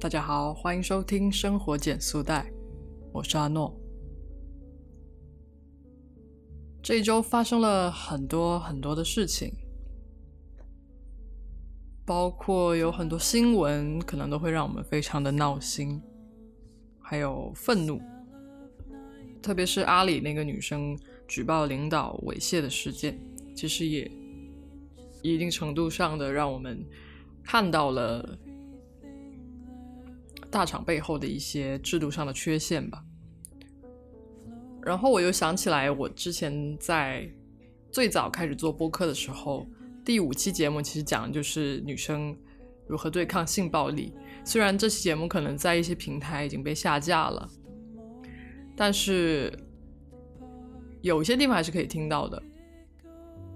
大家好，欢迎收听生活减速带，我是阿诺。这一周发生了很多很多的事情，包括有很多新闻，可能都会让我们非常的闹心，还有愤怒，特别是阿里那个女生举报领导猥亵的事件，其实也一定程度上的让我们看到了。大厂背后的一些制度上的缺陷吧。然后我又想起来，我之前在最早开始做播客的时候，第五期节目其实讲的就是女生如何对抗性暴力。虽然这期节目可能在一些平台已经被下架了，但是有些地方还是可以听到的。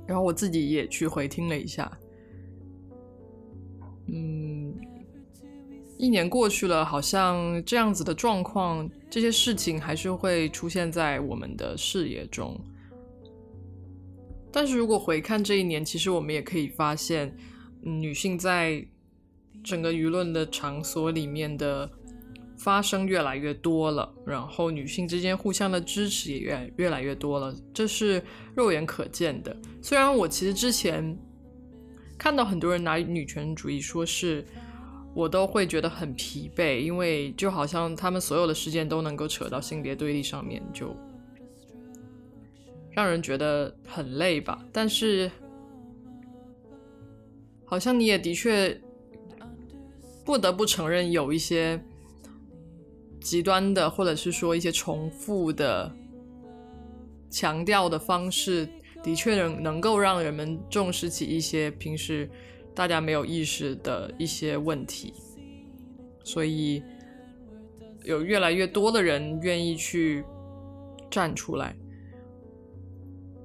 然后我自己也去回听了一下，一年过去了，好像这样子的状况，这些事情还是会出现在我们的视野中。但是如果回看这一年，其实我们也可以发现，女性在整个舆论的场所里面的发生越来越多了，然后女性之间互相的支持也越越来越多了，这是肉眼可见的。虽然我其实之前看到很多人拿女权主义说是。我都会觉得很疲惫，因为就好像他们所有的事件都能够扯到性别对立上面，就让人觉得很累吧。但是，好像你也的确不得不承认，有一些极端的，或者是说一些重复的强调的方式，的确能能够让人们重视起一些平时。大家没有意识的一些问题，所以有越来越多的人愿意去站出来。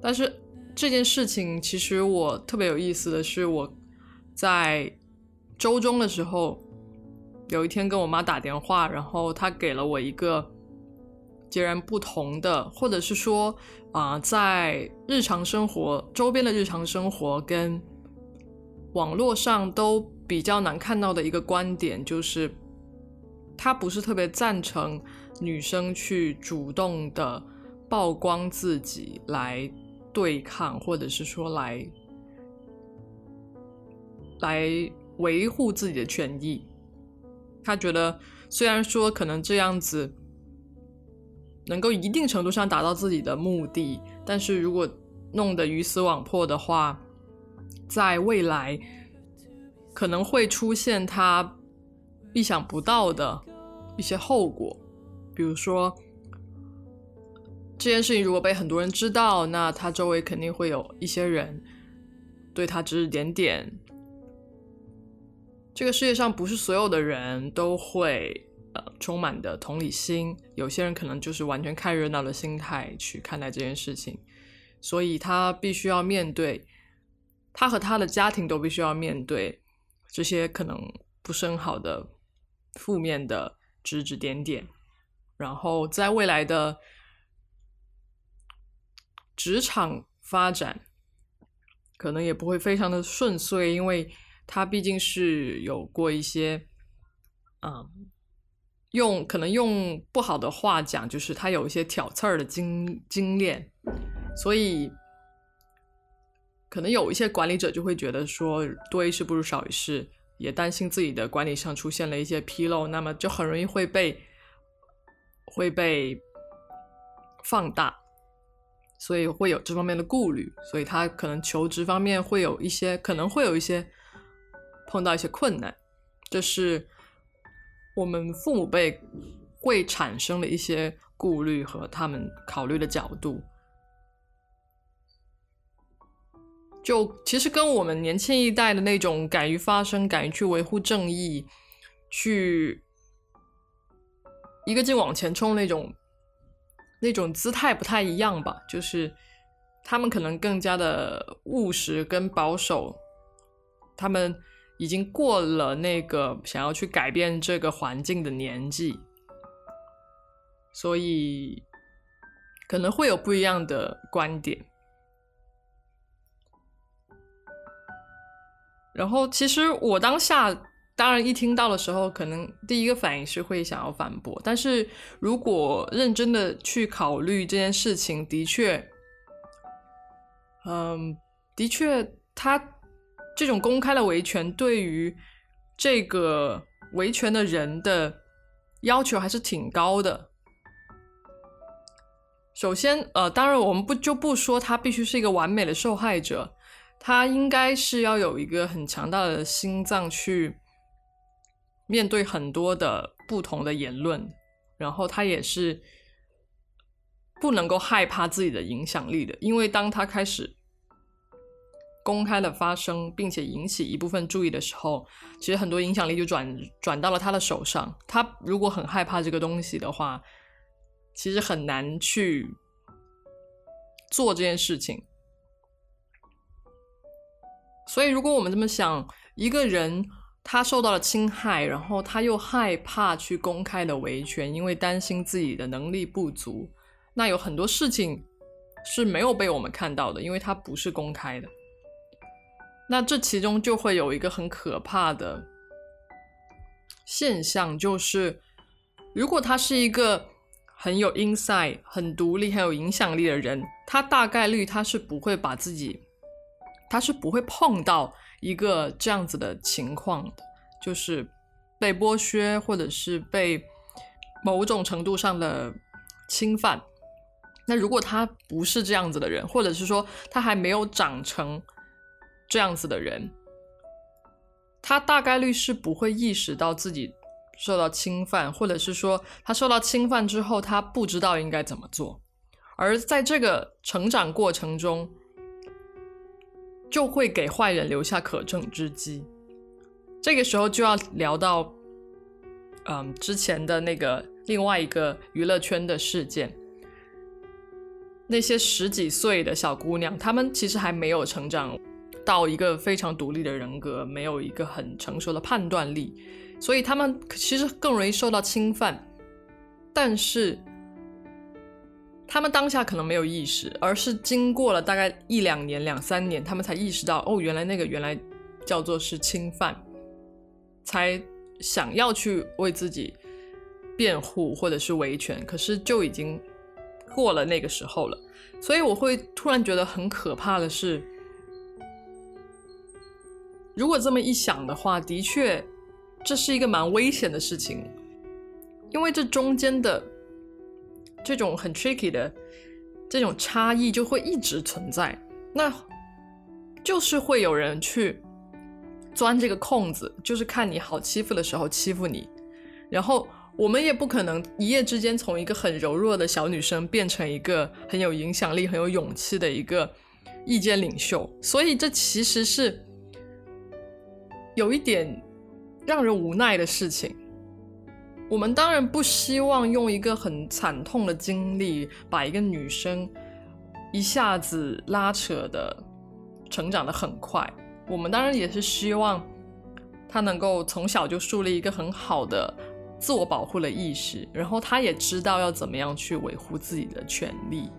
但是这件事情，其实我特别有意思的是，我在周中的时候，有一天跟我妈打电话，然后她给了我一个截然不同的，或者是说啊，在日常生活周边的日常生活跟。网络上都比较难看到的一个观点，就是他不是特别赞成女生去主动的曝光自己来对抗，或者是说来来维护自己的权益。他觉得，虽然说可能这样子能够一定程度上达到自己的目的，但是如果弄得鱼死网破的话。在未来可能会出现他意想不到的一些后果，比如说这件事情如果被很多人知道，那他周围肯定会有一些人对他指指点点。这个世界上不是所有的人都会呃充满的同理心，有些人可能就是完全看热闹的心态去看待这件事情，所以他必须要面对。他和他的家庭都必须要面对这些可能不是很好的负面的指指点点，然后在未来的职场发展可能也不会非常的顺遂，因为他毕竟是有过一些，嗯，用可能用不好的话讲，就是他有一些挑刺儿的经经验，所以。可能有一些管理者就会觉得说多一事不如少一事，也担心自己的管理上出现了一些纰漏，那么就很容易会被会被放大，所以会有这方面的顾虑，所以他可能求职方面会有一些可能会有一些碰到一些困难，这是我们父母辈会产生的一些顾虑和他们考虑的角度。就其实跟我们年轻一代的那种敢于发声、敢于去维护正义、去一个劲往前冲那种那种姿态不太一样吧。就是他们可能更加的务实跟保守，他们已经过了那个想要去改变这个环境的年纪，所以可能会有不一样的观点。然后，其实我当下当然一听到的时候，可能第一个反应是会想要反驳。但是如果认真的去考虑这件事情，的确，嗯，的确，他这种公开的维权对于这个维权的人的要求还是挺高的。首先，呃，当然我们不就不说他必须是一个完美的受害者。他应该是要有一个很强大的心脏去面对很多的不同的言论，然后他也是不能够害怕自己的影响力的，因为当他开始公开的发声，并且引起一部分注意的时候，其实很多影响力就转转到了他的手上。他如果很害怕这个东西的话，其实很难去做这件事情。所以，如果我们这么想，一个人他受到了侵害，然后他又害怕去公开的维权，因为担心自己的能力不足，那有很多事情是没有被我们看到的，因为它不是公开的。那这其中就会有一个很可怕的现象，就是如果他是一个很有 insight、很独立、很有影响力的人，他大概率他是不会把自己。他是不会碰到一个这样子的情况的，就是被剥削或者是被某种程度上的侵犯。那如果他不是这样子的人，或者是说他还没有长成这样子的人，他大概率是不会意识到自己受到侵犯，或者是说他受到侵犯之后，他不知道应该怎么做。而在这个成长过程中，就会给坏人留下可乘之机。这个时候就要聊到，嗯，之前的那个另外一个娱乐圈的事件。那些十几岁的小姑娘，她们其实还没有成长到一个非常独立的人格，没有一个很成熟的判断力，所以她们其实更容易受到侵犯。但是。他们当下可能没有意识，而是经过了大概一两年、两三年，他们才意识到，哦，原来那个原来叫做是侵犯，才想要去为自己辩护或者是维权，可是就已经过了那个时候了。所以我会突然觉得很可怕的是，如果这么一想的话，的确这是一个蛮危险的事情，因为这中间的。这种很 tricky 的这种差异就会一直存在，那就是会有人去钻这个空子，就是看你好欺负的时候欺负你，然后我们也不可能一夜之间从一个很柔弱的小女生变成一个很有影响力、很有勇气的一个意见领袖，所以这其实是有一点让人无奈的事情。我们当然不希望用一个很惨痛的经历把一个女生一下子拉扯的成长的很快。我们当然也是希望她能够从小就树立一个很好的自我保护的意识，然后她也知道要怎么样去维护自己的权利。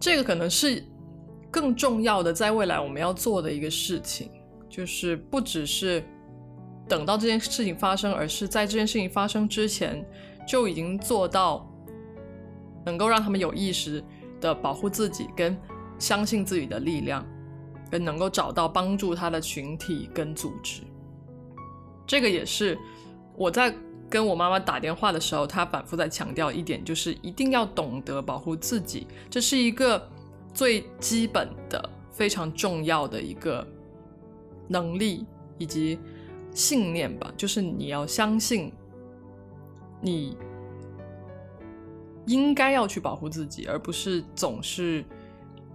这个可能是更重要的，在未来我们要做的一个事情，就是不只是。等到这件事情发生，而是在这件事情发生之前就已经做到能够让他们有意识的保护自己，跟相信自己的力量，跟能够找到帮助他的群体跟组织。这个也是我在跟我妈妈打电话的时候，她反复在强调一点，就是一定要懂得保护自己，这是一个最基本的、非常重要的一个能力以及。信念吧，就是你要相信，你应该要去保护自己，而不是总是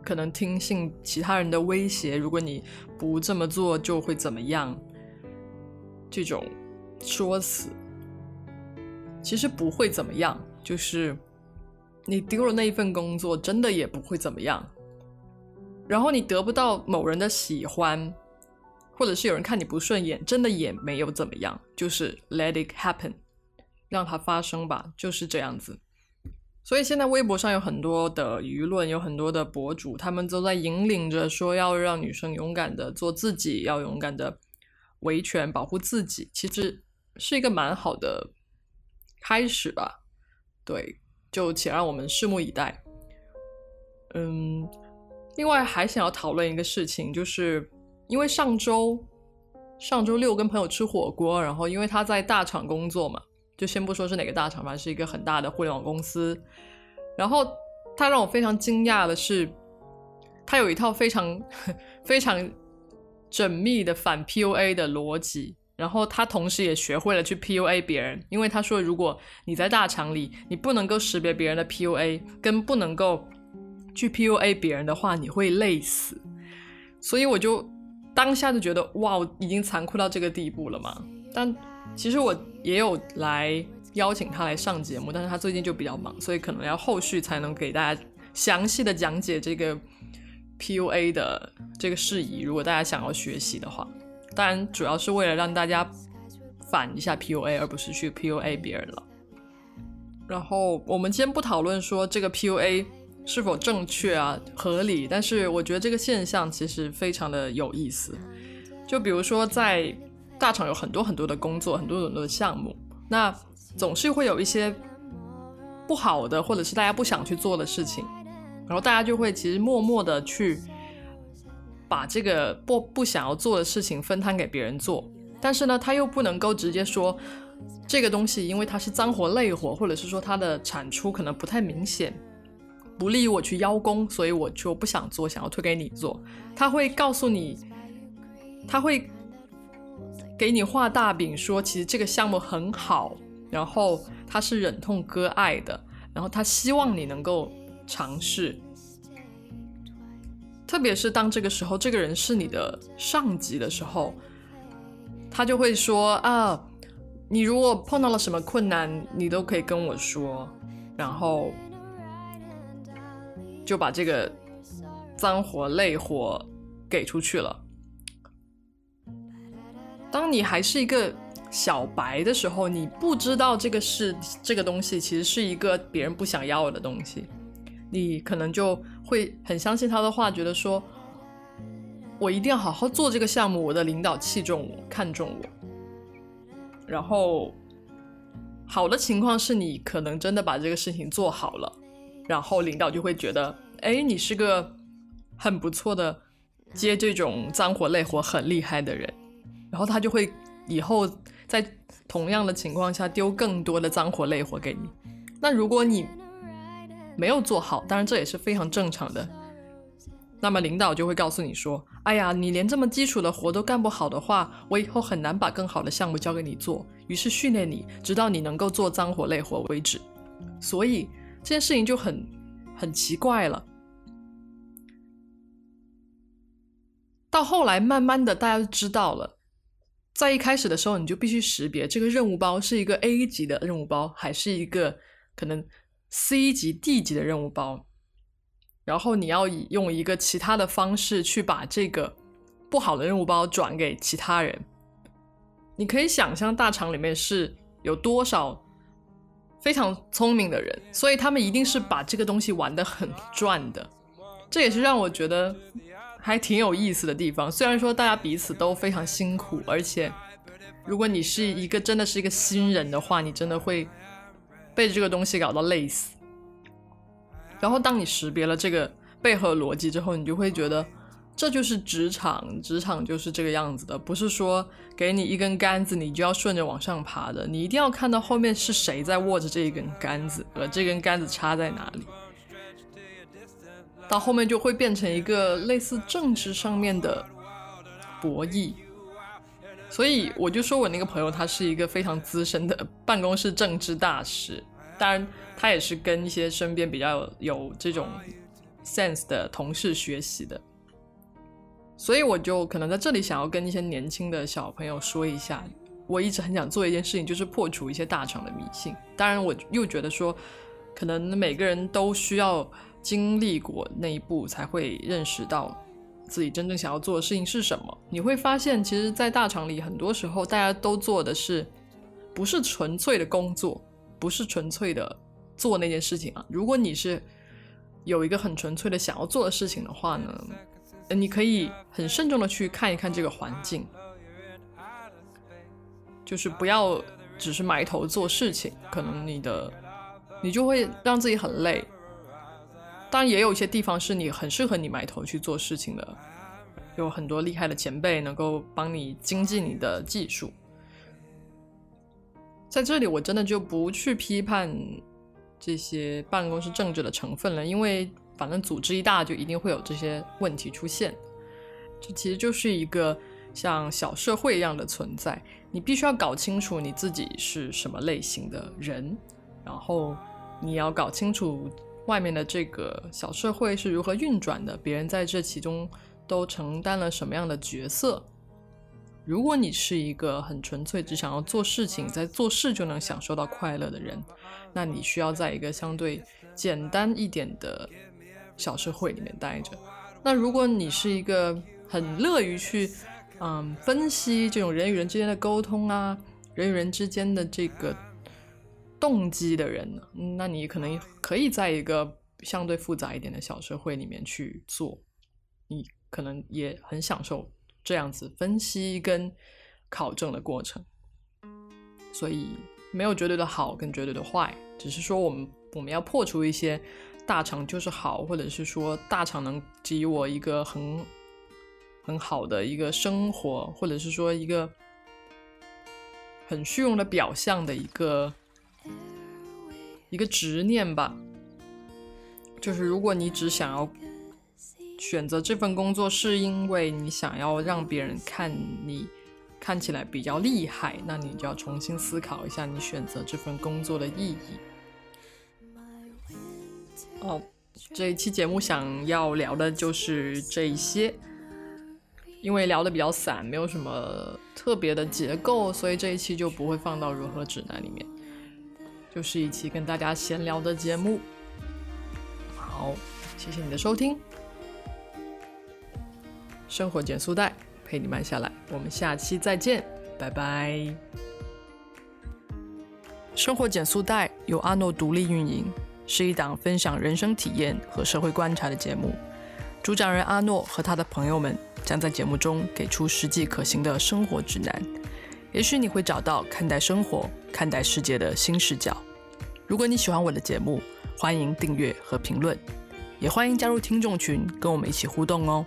可能听信其他人的威胁。如果你不这么做，就会怎么样？这种说辞其实不会怎么样，就是你丢了那一份工作，真的也不会怎么样。然后你得不到某人的喜欢。或者是有人看你不顺眼，真的也没有怎么样，就是 let it happen，让它发生吧，就是这样子。所以现在微博上有很多的舆论，有很多的博主，他们都在引领着说要让女生勇敢的做自己，要勇敢的维权、保护自己，其实是一个蛮好的开始吧。对，就且让我们拭目以待。嗯，另外还想要讨论一个事情，就是因为上周上周六跟朋友吃火锅，然后因为他在大厂工作嘛，就先不说是哪个大厂吧，是一个很大的互联网公司。然后他让我非常惊讶的是，他有一套非常 非常缜密的反 PUA 的逻辑，然后他同时也学会了去 PUA 别人，因为他说，如果你在大厂里，你不能够识别别人的 PUA，跟不能够。去 PUA 别人的话，你会累死。所以我就当下就觉得，哇，已经残酷到这个地步了嘛。但其实我也有来邀请他来上节目，但是他最近就比较忙，所以可能要后续才能给大家详细的讲解这个 PUA 的这个事宜。如果大家想要学习的话，当然主要是为了让大家反一下 PUA，而不是去 PUA 别人了。然后我们先不讨论说这个 PUA。是否正确啊？合理？但是我觉得这个现象其实非常的有意思。就比如说，在大厂有很多很多的工作，很多很多的项目，那总是会有一些不好的，或者是大家不想去做的事情，然后大家就会其实默默的去把这个不不想要做的事情分摊给别人做。但是呢，他又不能够直接说这个东西，因为它是脏活累活，或者是说它的产出可能不太明显。不利于我去邀功，所以我就不想做，想要推给你做。他会告诉你，他会给你画大饼，说其实这个项目很好，然后他是忍痛割爱的，然后他希望你能够尝试。特别是当这个时候，这个人是你的上级的时候，他就会说啊，你如果碰到了什么困难，你都可以跟我说，然后。就把这个脏活累活给出去了。当你还是一个小白的时候，你不知道这个是这个东西，其实是一个别人不想要的东西，你可能就会很相信他的话，觉得说，我一定要好好做这个项目，我的领导器重我，看重我。然后，好的情况是你可能真的把这个事情做好了。然后领导就会觉得，哎，你是个很不错的接这种脏活累活很厉害的人，然后他就会以后在同样的情况下丢更多的脏活累活给你。那如果你没有做好，当然这也是非常正常的，那么领导就会告诉你说，哎呀，你连这么基础的活都干不好的话，我以后很难把更好的项目交给你做，于是训练你，直到你能够做脏活累活为止。所以。这件事情就很很奇怪了。到后来，慢慢的，大家就知道了，在一开始的时候，你就必须识别这个任务包是一个 A 级的任务包，还是一个可能 C 级、D 级的任务包。然后你要以用一个其他的方式去把这个不好的任务包转给其他人。你可以想象，大厂里面是有多少？非常聪明的人，所以他们一定是把这个东西玩的很赚的，这也是让我觉得还挺有意思的地方。虽然说大家彼此都非常辛苦，而且如果你是一个真的是一个新人的话，你真的会被这个东西搞到累死。然后当你识别了这个背后逻辑之后，你就会觉得。这就是职场，职场就是这个样子的，不是说给你一根杆子，你就要顺着往上爬的，你一定要看到后面是谁在握着这一根杆子，而这根杆子插在哪里，到后面就会变成一个类似政治上面的博弈。所以我就说我那个朋友，他是一个非常资深的办公室政治大师，当然他也是跟一些身边比较有这种 sense 的同事学习的。所以我就可能在这里想要跟一些年轻的小朋友说一下，我一直很想做一件事情，就是破除一些大厂的迷信。当然，我又觉得说，可能每个人都需要经历过那一步，才会认识到自己真正想要做的事情是什么。你会发现，其实，在大厂里，很多时候大家都做的是，不是纯粹的工作，不是纯粹的做那件事情啊。如果你是有一个很纯粹的想要做的事情的话呢？你可以很慎重的去看一看这个环境，就是不要只是埋头做事情，可能你的你就会让自己很累。当然，也有一些地方是你很适合你埋头去做事情的，有很多厉害的前辈能够帮你精进你的技术。在这里，我真的就不去批判这些办公室政治的成分了，因为反正组织一大，就一定会有这些问题出现。这其实就是一个像小社会一样的存在，你必须要搞清楚你自己是什么类型的人，然后你要搞清楚外面的这个小社会是如何运转的，别人在这其中都承担了什么样的角色。如果你是一个很纯粹只想要做事情，在做事就能享受到快乐的人，那你需要在一个相对简单一点的小社会里面待着。那如果你是一个很乐于去嗯分析这种人与人之间的沟通啊，人与人之间的这个动机的人呢，那你可能可以在一个相对复杂一点的小社会里面去做，你可能也很享受。这样子分析跟考证的过程，所以没有绝对的好跟绝对的坏，只是说我们我们要破除一些大厂就是好，或者是说大厂能给予我一个很很好的一个生活，或者是说一个很虚荣的表象的一个一个执念吧。就是如果你只想要。选择这份工作是因为你想要让别人看你看起来比较厉害，那你就要重新思考一下你选择这份工作的意义。哦，这一期节目想要聊的就是这一些，因为聊的比较散，没有什么特别的结构，所以这一期就不会放到如何指南里面，就是一期跟大家闲聊的节目。好，谢谢你的收听。生活减速带，陪你慢下来。我们下期再见，拜拜。生活减速带由阿诺独立运营，是一档分享人生体验和社会观察的节目。主讲人阿诺和他的朋友们将在节目中给出实际可行的生活指南，也许你会找到看待生活、看待世界的新视角。如果你喜欢我的节目，欢迎订阅和评论，也欢迎加入听众群，跟我们一起互动哦。